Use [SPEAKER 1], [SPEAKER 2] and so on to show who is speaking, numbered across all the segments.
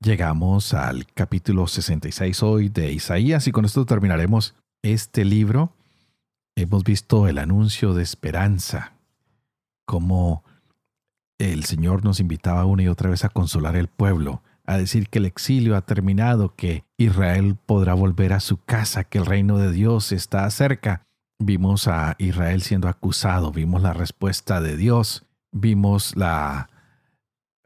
[SPEAKER 1] Llegamos al capítulo 66 hoy de Isaías y con esto terminaremos este libro. Hemos visto el anuncio de esperanza, cómo el Señor nos invitaba una y otra vez a consolar el pueblo, a decir que el exilio ha terminado, que Israel podrá volver a su casa, que el reino de Dios está cerca. Vimos a Israel siendo acusado, vimos la respuesta de Dios, vimos la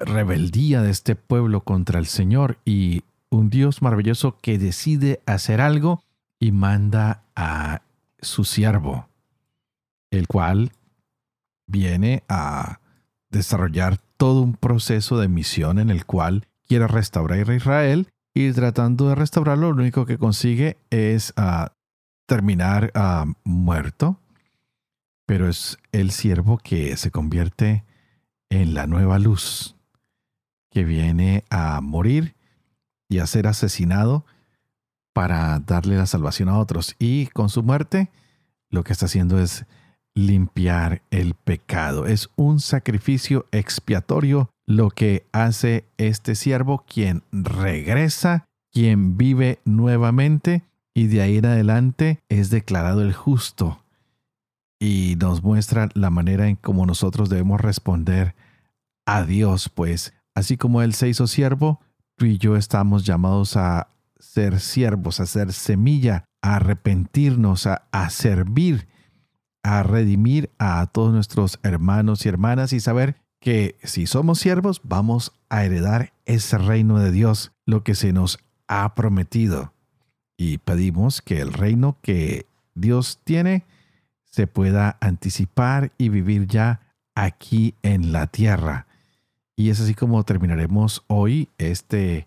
[SPEAKER 1] rebeldía de este pueblo contra el Señor y un Dios maravilloso que decide hacer algo y manda a su siervo, el cual viene a desarrollar todo un proceso de misión en el cual quiere restaurar a Israel y tratando de restaurarlo lo único que consigue es ah, terminar ah, muerto, pero es el siervo que se convierte en la nueva luz que viene a morir y a ser asesinado para darle la salvación a otros. Y con su muerte lo que está haciendo es limpiar el pecado. Es un sacrificio expiatorio lo que hace este siervo, quien regresa, quien vive nuevamente y de ahí en adelante es declarado el justo. Y nos muestra la manera en cómo nosotros debemos responder a Dios, pues Así como Él se hizo siervo, tú y yo estamos llamados a ser siervos, a ser semilla, a arrepentirnos, a, servir, a redimir a todos nuestros hermanos y hermanas y saber que si somos siervos vamos a heredar ese reino de Dios, lo que se nos ha prometido. Y pedimos que el reino que Dios tiene se pueda anticipar y vivir ya aquí en la tierra. Y es así como terminaremos hoy este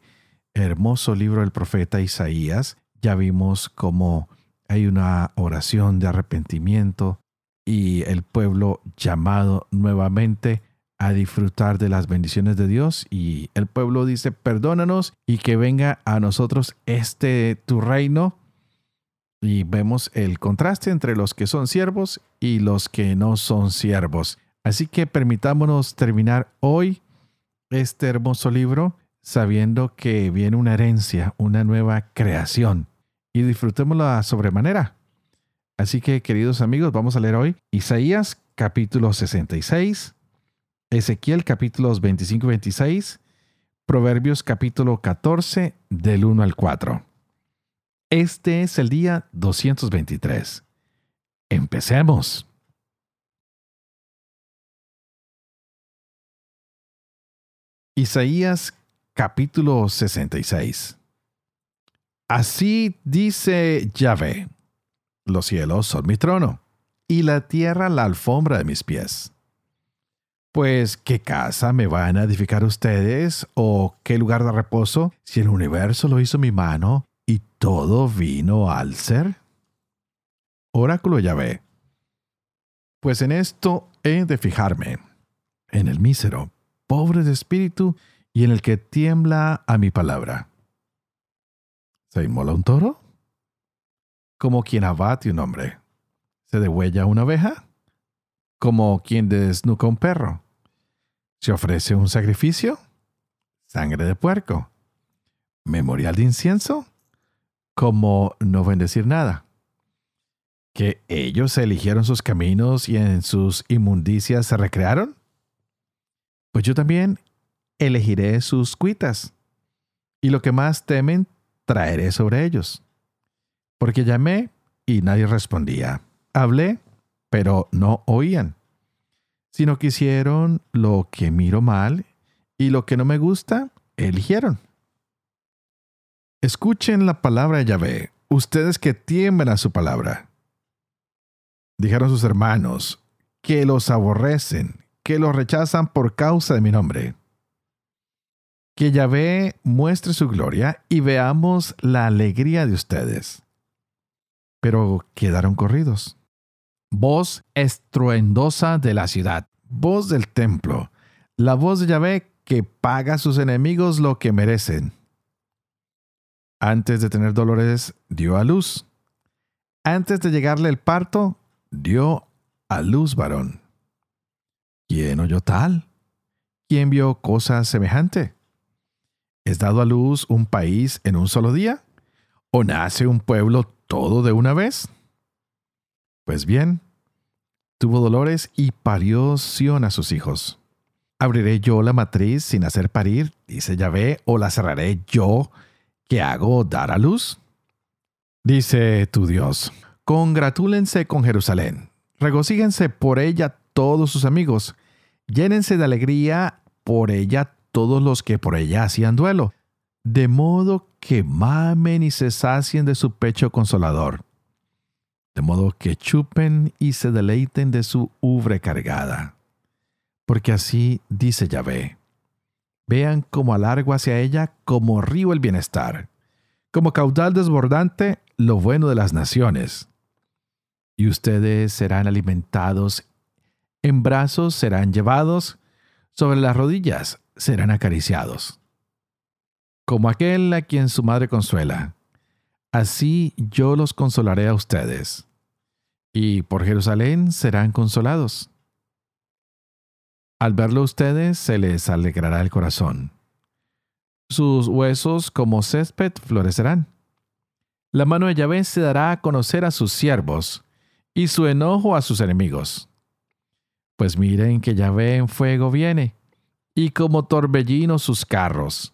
[SPEAKER 1] hermoso libro del profeta Isaías. Ya vimos cómo hay una oración de arrepentimiento y el pueblo llamado nuevamente a disfrutar de las bendiciones de Dios y el pueblo dice, perdónanos y que venga a nosotros este tu reino. Y vemos el contraste entre los que son siervos y los que no son siervos. Así que permitámonos terminar hoy este hermoso libro sabiendo que viene una herencia, una nueva creación y disfrutémosla sobremanera. Así que, queridos amigos, vamos a leer hoy Isaías capítulo 66, Ezequiel capítulos 25 y 26, Proverbios capítulo 14 del 1 al 4. Este es el día 223. Empecemos. Isaías capítulo 66. Así dice Yahvé, los cielos son mi trono, y la tierra la alfombra de mis pies. Pues, ¿qué casa me van a edificar ustedes? ¿O qué lugar de reposo si el universo lo hizo mi mano y todo vino al ser? Oráculo Yahvé. Pues en esto he de fijarme, en el mísero, pobre de espíritu y en el que tiembla a mi palabra. ¿Se inmola un toro? Como quien abate un hombre. ¿Se degüella una oveja? Como quien desnuca un perro. ¿Se ofrece un sacrificio? Sangre de puerco. ¿Memorial de incienso? Como no bendecir nada. ¿Que ellos eligieron sus caminos y en sus inmundicias se recrearon? Pues yo también elegiré sus cuitas, y lo que más temen traeré sobre ellos. Porque llamé y nadie respondía. Hablé, pero no oían, sino que hicieron lo que miro mal y lo que no me gusta, eligieron. Escuchen la palabra de Yahvé, ustedes que tiemblan a su palabra. Dijeron sus hermanos, que los aborrecen, que lo rechazan por causa de mi nombre. Que Yahvé muestre su gloria y veamos la alegría de ustedes. Pero quedaron corridos. Voz estruendosa de la ciudad, voz del templo, la voz de Yahvé que paga a sus enemigos lo que merecen. Antes de tener dolores, dio a luz. Antes de llegarle el parto, dio a luz varón. ¿Quién oyó tal? ¿Quién vio cosa semejante? ¿Es dado a luz un país en un solo día? ¿O nace un pueblo todo de una vez? Pues bien, tuvo dolores y parió Sión a sus hijos. ¿Abriré yo la matriz sin hacer parir? Dice Yahvé, o la cerraré yo que hago dar a luz? Dice tu Dios, congratúlense con Jerusalén, regocíjense por ella todos sus amigos, llénense de alegría por ella todos los que por ella hacían duelo, de modo que mamen y se sacien de su pecho consolador, de modo que chupen y se deleiten de su ubre cargada. Porque así dice Yahvé, vean cómo alargo hacia ella como río el bienestar, como caudal desbordante lo bueno de las naciones. Y ustedes serán alimentados, en brazos serán llevados, sobre las rodillas serán acariciados. Como aquel a quien su madre consuela, así yo los consolaré a ustedes, y por Jerusalén serán consolados. Al verlo ustedes se les alegrará el corazón. Sus huesos como césped florecerán. La mano de Yahvé se dará a conocer a sus siervos, y su enojo a sus enemigos. Pues miren que Yahvé en fuego viene, y como torbellino sus carros,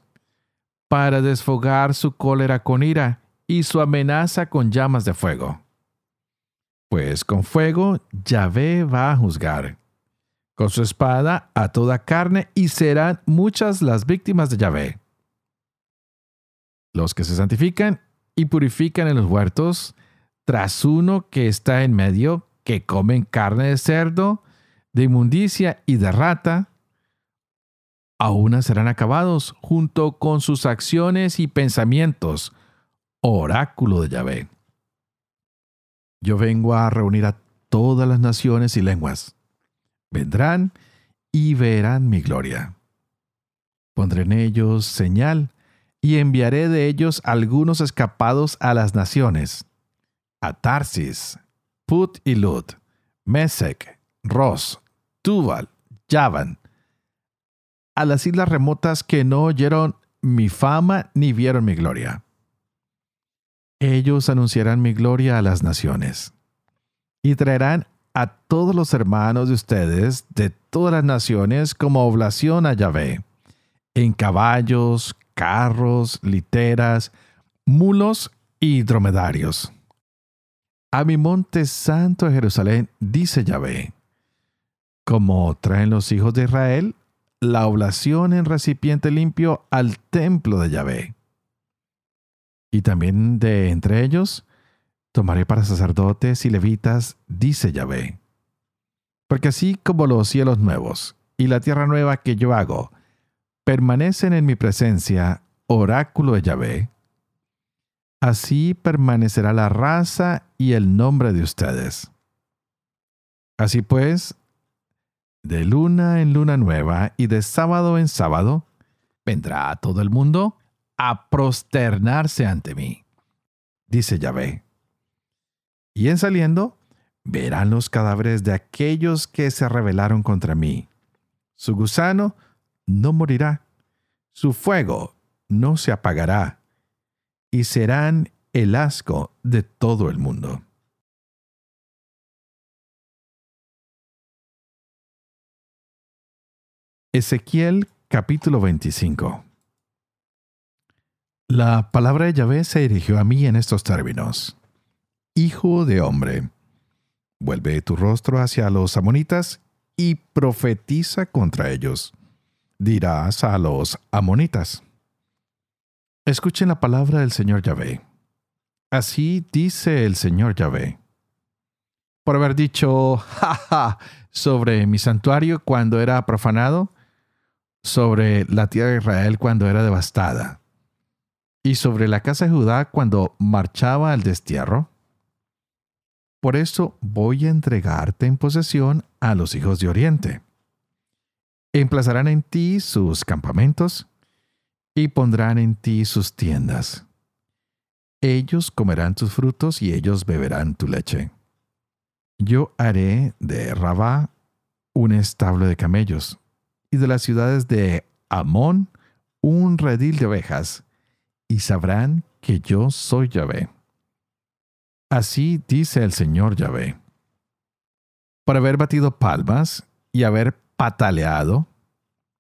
[SPEAKER 1] para desfogar su cólera con ira y su amenaza con llamas de fuego. Pues con fuego Yahvé va a juzgar, con su espada a toda carne, y serán muchas las víctimas de Yahvé. Los que se santifican y purifican en los huertos, tras uno que está en medio, que comen carne de cerdo, de inmundicia y de rata, aún serán acabados junto con sus acciones y pensamientos, oráculo de Yahvé. Yo vengo a reunir a todas las naciones y lenguas. Vendrán y verán mi gloria. Pondré en ellos señal y enviaré de ellos algunos escapados a las naciones, a Tarsis, Put y Lud, Mesec, Ros, Yavan, a las islas remotas que no oyeron mi fama ni vieron mi gloria. Ellos anunciarán mi gloria a las naciones y traerán a todos los hermanos de ustedes de todas las naciones como oblación a Yahvé, en caballos, carros, literas, mulos y dromedarios. A mi monte santo de Jerusalén, dice Yahvé, como traen los hijos de Israel la oblación en recipiente limpio al templo de Yahvé. Y también de entre ellos tomaré para sacerdotes y levitas, dice Yahvé. Porque así como los cielos nuevos y la tierra nueva que yo hago permanecen en mi presencia, oráculo de Yahvé, así permanecerá la raza y el nombre de ustedes. Así pues, de luna en luna nueva y de sábado en sábado, vendrá todo el mundo a prosternarse ante mí, dice Yahvé. Y en saliendo, verán los cadáveres de aquellos que se rebelaron contra mí. Su gusano no morirá, su fuego no se apagará, y serán el asco de todo el mundo. Ezequiel capítulo 25 La palabra de Yahvé se dirigió a mí en estos términos. Hijo de hombre, vuelve tu rostro hacia los amonitas y profetiza contra ellos. Dirás a los amonitas. Escuchen la palabra del Señor Yahvé. Así dice el Señor Yahvé. Por haber dicho, jaja, sobre mi santuario cuando era profanado, sobre la tierra de Israel cuando era devastada, y sobre la casa de Judá cuando marchaba al destierro. Por eso voy a entregarte en posesión a los hijos de Oriente. Emplazarán en ti sus campamentos y pondrán en ti sus tiendas. Ellos comerán tus frutos y ellos beberán tu leche. Yo haré de Rabá un establo de camellos, y de las ciudades de Amón un redil de ovejas, y sabrán que yo soy Yahvé. Así dice el Señor Yahvé. Por haber batido palmas y haber pataleado,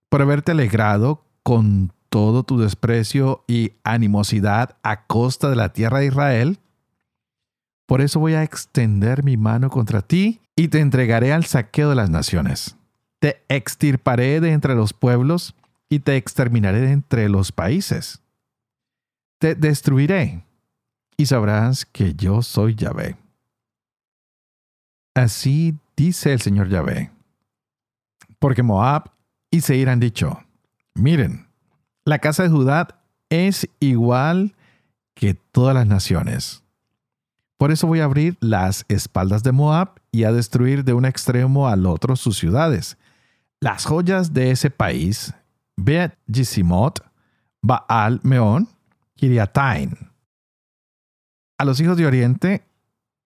[SPEAKER 1] por haberte alegrado con todo tu desprecio y animosidad a costa de la tierra de Israel, por eso voy a extender mi mano contra ti y te entregaré al saqueo de las naciones. Te extirparé de entre los pueblos y te exterminaré de entre los países. Te destruiré y sabrás que yo soy Yahvé. Así dice el Señor Yahvé. Porque Moab y Seir han dicho, miren, la casa de Judá es igual que todas las naciones. Por eso voy a abrir las espaldas de Moab y a destruir de un extremo al otro sus ciudades. Las joyas de ese país, Bet Gisimot, Baal Meón, Kiriatain. A los hijos de Oriente,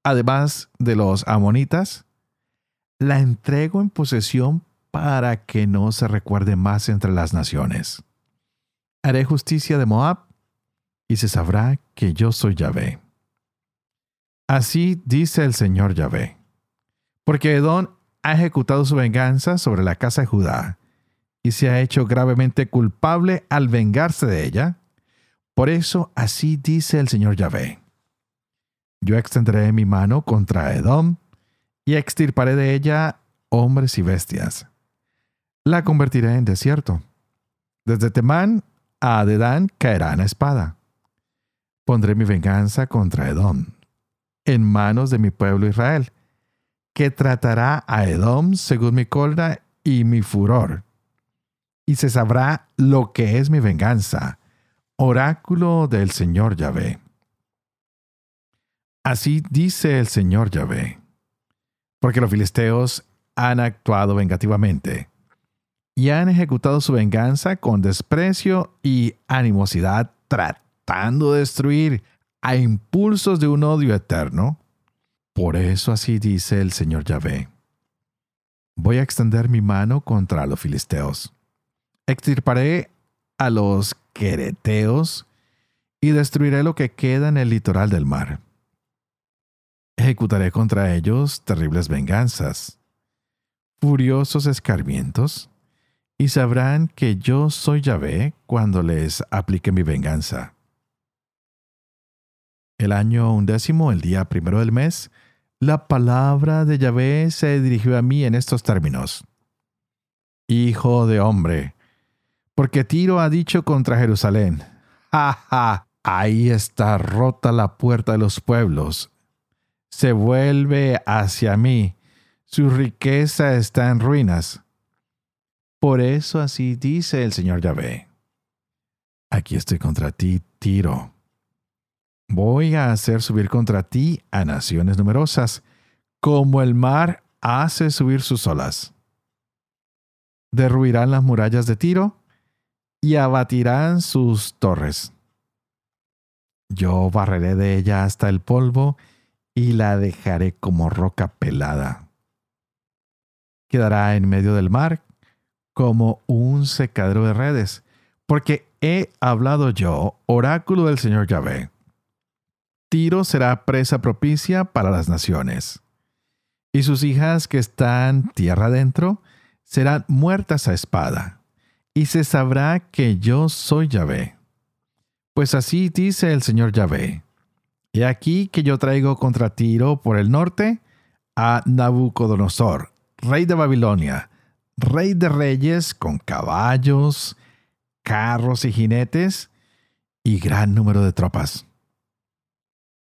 [SPEAKER 1] además de los amonitas, la entrego en posesión para que no se recuerde más entre las naciones. Haré justicia de Moab y se sabrá que yo soy Yahvé. Así dice el Señor Yahvé. Porque Edom ha ejecutado su venganza sobre la casa de Judá y se ha hecho gravemente culpable al vengarse de ella. Por eso así dice el Señor Yahvé. Yo extenderé mi mano contra Edom y extirparé de ella hombres y bestias. La convertiré en desierto. Desde Temán a Dedán caerá la espada. Pondré mi venganza contra Edom en manos de mi pueblo Israel, que tratará a Edom según mi cólera y mi furor. Y se sabrá lo que es mi venganza, oráculo del Señor Yahvé. Así dice el Señor Yahvé, porque los filisteos han actuado vengativamente y han ejecutado su venganza con desprecio y animosidad, tratando de destruir a impulsos de un odio eterno. Por eso así dice el Señor Yahvé. Voy a extender mi mano contra los filisteos. Extirparé a los quereteos y destruiré lo que queda en el litoral del mar. Ejecutaré contra ellos terribles venganzas, furiosos escarmientos, y sabrán que yo soy Yahvé cuando les aplique mi venganza. El año undécimo, el día primero del mes, la palabra de Yahvé se dirigió a mí en estos términos. Hijo de hombre, porque Tiro ha dicho contra Jerusalén, ¡Ja! Ahí está rota la puerta de los pueblos. Se vuelve hacia mí. Su riqueza está en ruinas. Por eso así dice el Señor Yahvé. Aquí estoy contra ti, Tiro Voy a hacer subir contra ti a naciones numerosas, como el mar hace subir sus olas. Derruirán las murallas de Tiro y abatirán sus torres. Yo barreré de ella hasta el polvo y la dejaré como roca pelada. Quedará en medio del mar como un secadero de redes, porque he hablado yo, oráculo del Señor Yahvé. Tiro será presa propicia para las naciones. Y sus hijas que están tierra adentro serán muertas a espada. Y se sabrá que yo soy Yahvé. Pues así dice el Señor Yahvé. He aquí que yo traigo contra Tiro por el norte a Nabucodonosor, rey de Babilonia, rey de reyes con caballos, carros y jinetes y gran número de tropas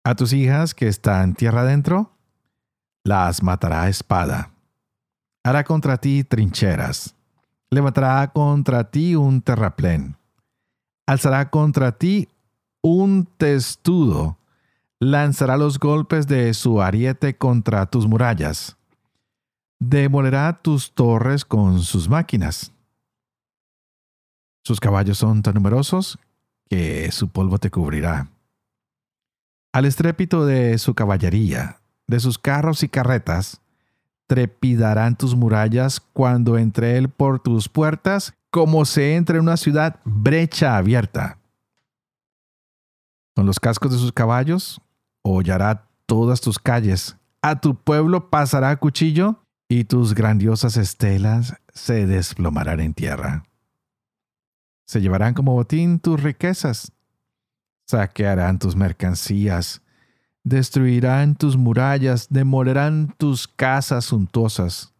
[SPEAKER 1] a tus hijas que están tierra adentro, las matará a espada. Hará contra ti trincheras, levantará contra ti un terraplén, alzará contra ti un testudo, lanzará los golpes de su ariete contra tus murallas, demolerá tus torres con sus máquinas. Sus caballos son tan numerosos que su polvo te cubrirá. Al estrépito de su caballería, de sus carros y carretas, trepidarán tus murallas cuando entre él por tus puertas, como se entra en una ciudad brecha abierta. Con los cascos de sus caballos, hollará todas tus calles. A tu pueblo pasará cuchillo y tus grandiosas estelas se desplomarán en tierra. Se llevarán como botín tus riquezas, saquearán tus mercancías, destruirán tus murallas, demolerán tus casas suntuosas.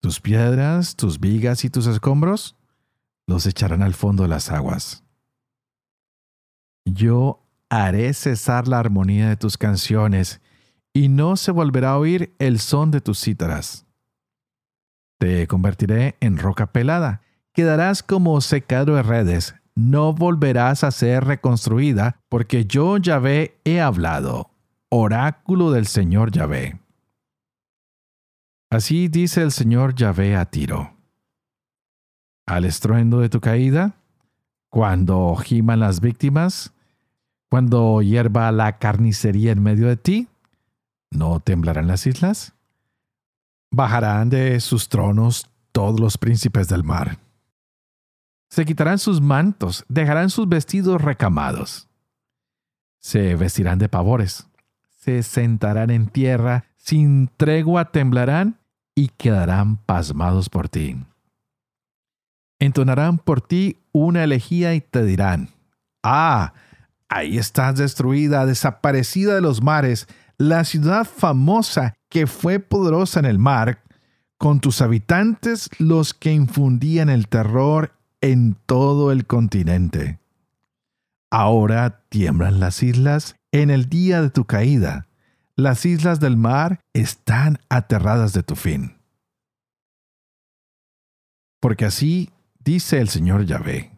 [SPEAKER 1] Tus piedras, tus vigas y tus escombros los echarán al fondo de las aguas. Yo haré cesar la armonía de tus canciones, y no se volverá a oír el son de tus cítaras. Te convertiré en roca pelada, quedarás como secado de redes, no volverás a ser reconstruida, porque yo Yahvé he hablado, oráculo del Señor Yahvé. Así dice el Señor Yahvé a Tiro. Al estruendo de tu caída, cuando giman las víctimas, cuando hierva la carnicería en medio de ti, ¿no temblarán las islas? Bajarán de sus tronos todos los príncipes del mar se quitarán sus mantos, dejarán sus vestidos recamados. Se vestirán de pavores, se sentarán en tierra, sin tregua temblarán y quedarán pasmados por ti. Entonarán por ti una elegía y te dirán, Ah, ahí estás destruida, desaparecida de los mares, la ciudad famosa que fue poderosa en el mar, con tus habitantes los que infundían el terror en todo el continente. Ahora tiemblan las islas en el día de tu caída. Las islas del mar están aterradas de tu fin. Porque así dice el Señor Yahvé.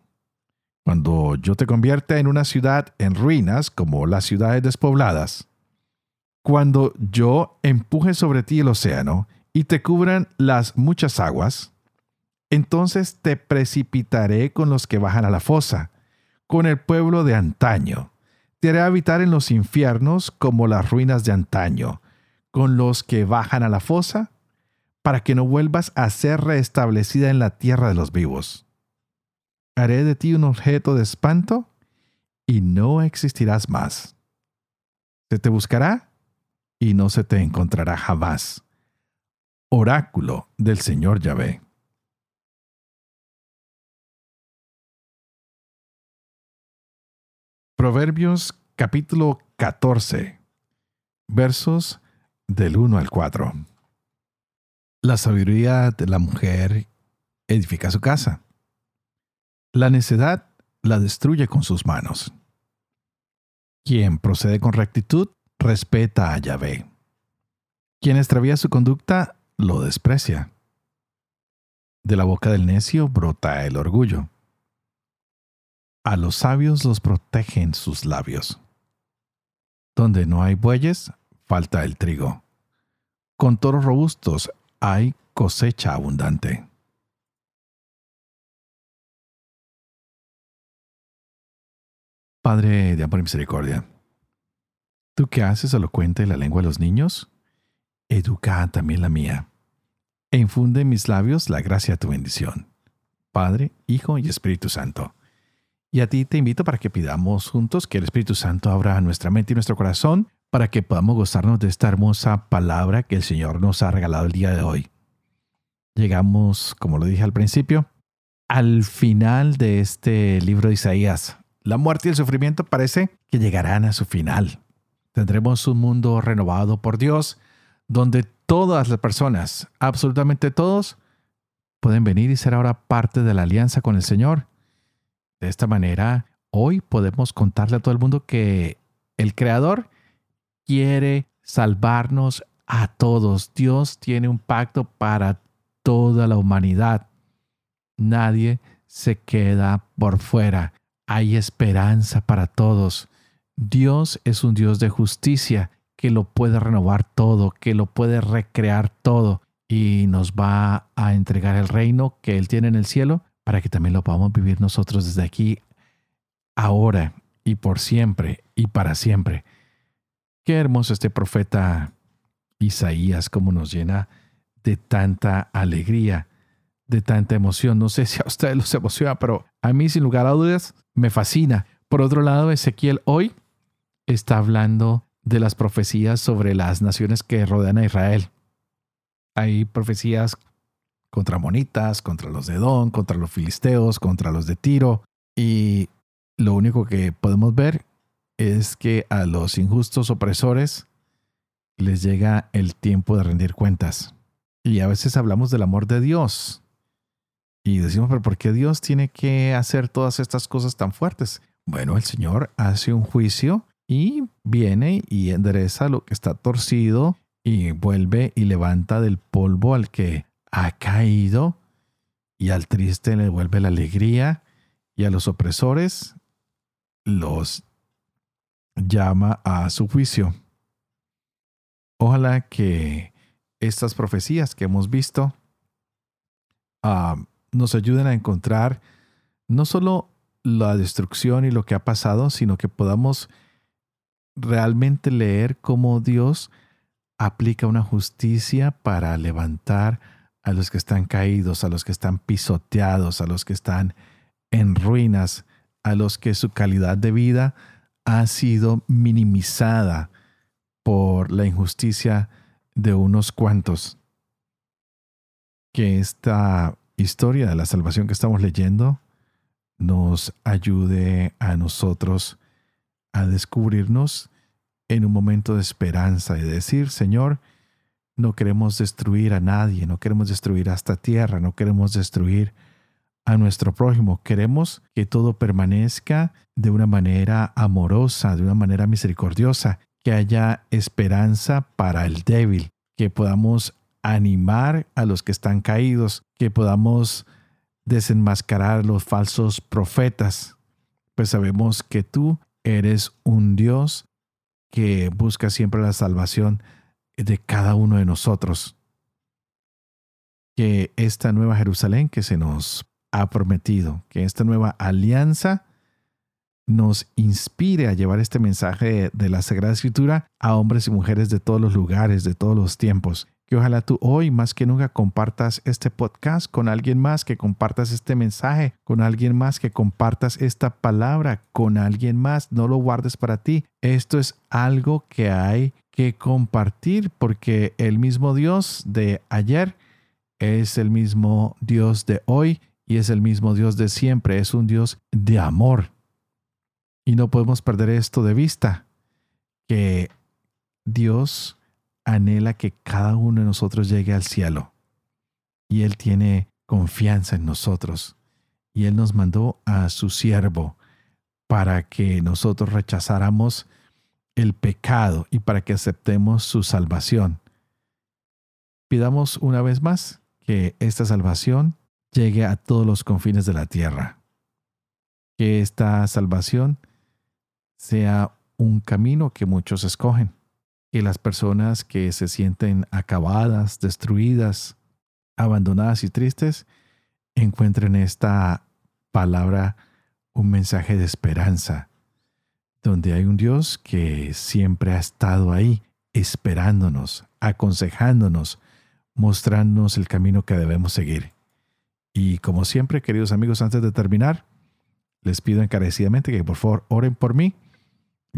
[SPEAKER 1] Cuando yo te convierta en una ciudad en ruinas como las ciudades despobladas, cuando yo empuje sobre ti el océano y te cubran las muchas aguas, entonces te precipitaré con los que bajan a la fosa, con el pueblo de antaño. Te haré habitar en los infiernos como las ruinas de antaño, con los que bajan a la fosa, para que no vuelvas a ser restablecida en la tierra de los vivos. Haré de ti un objeto de espanto y no existirás más. Se te buscará y no se te encontrará jamás. Oráculo del Señor Yahvé. Proverbios capítulo 14, versos del 1 al 4. La sabiduría de la mujer edifica su casa. La necedad la destruye con sus manos. Quien procede con rectitud respeta a Yahvé. Quien extravía su conducta lo desprecia. De la boca del necio brota el orgullo a los sabios los protegen sus labios. Donde no hay bueyes, falta el trigo. Con toros robustos hay cosecha abundante. Padre de amor y misericordia, tú que haces elocuente la lengua de los niños, educa también la mía, e infunde en mis labios la gracia de tu bendición. Padre, Hijo y Espíritu Santo. Y a ti te invito para que pidamos juntos que el Espíritu Santo abra nuestra mente y nuestro corazón para que podamos gozarnos de esta hermosa palabra que el Señor nos ha regalado el día de hoy. Llegamos, como lo dije al principio, al final de este libro de Isaías. La muerte y el sufrimiento parece que llegarán a su final. Tendremos un mundo renovado por Dios, donde todas las personas, absolutamente todos, pueden venir y ser ahora parte de la alianza con el Señor de esta manera, hoy podemos contarle a todo el mundo que el Creador quiere salvarnos a todos. Dios tiene un pacto para toda la humanidad. Nadie se queda por fuera. Hay esperanza para todos. Dios es un Dios de justicia que lo puede renovar todo, que lo puede recrear todo y nos va a entregar el reino que Él tiene en el cielo para que también lo podamos vivir nosotros desde aquí, ahora y por siempre y para siempre. Qué hermoso este profeta Isaías, como nos llena de tanta alegría, de tanta emoción. No sé si a ustedes los emociona, pero a mí sin lugar a dudas me fascina. Por otro lado, Ezequiel hoy está hablando de las profecías sobre las naciones que rodean a Israel. Hay profecías contra Monitas, contra los de Edom, contra los filisteos, contra los de Tiro. Y lo único que podemos ver es que a los injustos opresores les llega el tiempo de rendir cuentas. Y a veces hablamos del amor de Dios. Y decimos, pero ¿por qué Dios tiene que hacer todas estas cosas tan fuertes? Bueno, el Señor hace un juicio y viene y endereza lo que está torcido y vuelve y levanta del polvo al que ha caído y al triste le devuelve la alegría y a los opresores los llama a su juicio. Ojalá que estas profecías que hemos visto ah, nos ayuden a encontrar no solo la destrucción y lo que ha pasado, sino que podamos realmente leer cómo Dios aplica una justicia para levantar a los que están caídos, a los que están pisoteados, a los que están en ruinas, a los que su calidad de vida ha sido minimizada por la injusticia de unos cuantos. Que esta historia de la salvación que estamos leyendo nos ayude a nosotros a descubrirnos en un momento de esperanza y de decir, Señor, no queremos destruir a nadie, no queremos destruir a esta tierra, no queremos destruir a nuestro prójimo. Queremos que todo permanezca de una manera amorosa, de una manera misericordiosa, que haya esperanza para el débil, que podamos animar a los que están caídos, que podamos desenmascarar los falsos profetas, pues sabemos que tú eres un Dios que busca siempre la salvación de cada uno de nosotros. Que esta nueva Jerusalén que se nos ha prometido, que esta nueva alianza nos inspire a llevar este mensaje de la Sagrada Escritura a hombres y mujeres de todos los lugares, de todos los tiempos. Que ojalá tú hoy más que nunca compartas este podcast con alguien más, que compartas este mensaje con alguien más, que compartas esta palabra con alguien más. No lo guardes para ti. Esto es algo que hay que compartir porque el mismo Dios de ayer es el mismo Dios de hoy y es el mismo Dios de siempre. Es un Dios de amor. Y no podemos perder esto de vista, que Dios anhela que cada uno de nosotros llegue al cielo. Y Él tiene confianza en nosotros. Y Él nos mandó a su siervo para que nosotros rechazáramos el pecado y para que aceptemos su salvación. Pidamos una vez más que esta salvación llegue a todos los confines de la tierra. Que esta salvación sea un camino que muchos escogen. Que las personas que se sienten acabadas, destruidas, abandonadas y tristes, encuentren esta palabra un mensaje de esperanza, donde hay un Dios que siempre ha estado ahí, esperándonos, aconsejándonos, mostrándonos el camino que debemos seguir. Y como siempre, queridos amigos, antes de terminar, les pido encarecidamente que por favor oren por mí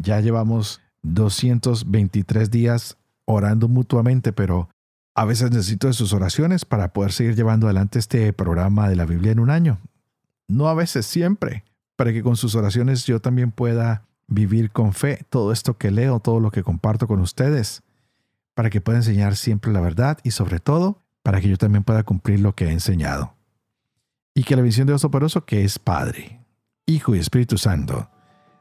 [SPEAKER 1] ya llevamos 223 días orando mutuamente, pero a veces necesito de sus oraciones para poder seguir llevando adelante este programa de la Biblia en un año. No a veces, siempre, para que con sus oraciones yo también pueda vivir con fe todo esto que leo, todo lo que comparto con ustedes, para que pueda enseñar siempre la verdad y sobre todo para que yo también pueda cumplir lo que he enseñado. Y que la visión de Dios Soporoso, que es Padre, Hijo y Espíritu Santo,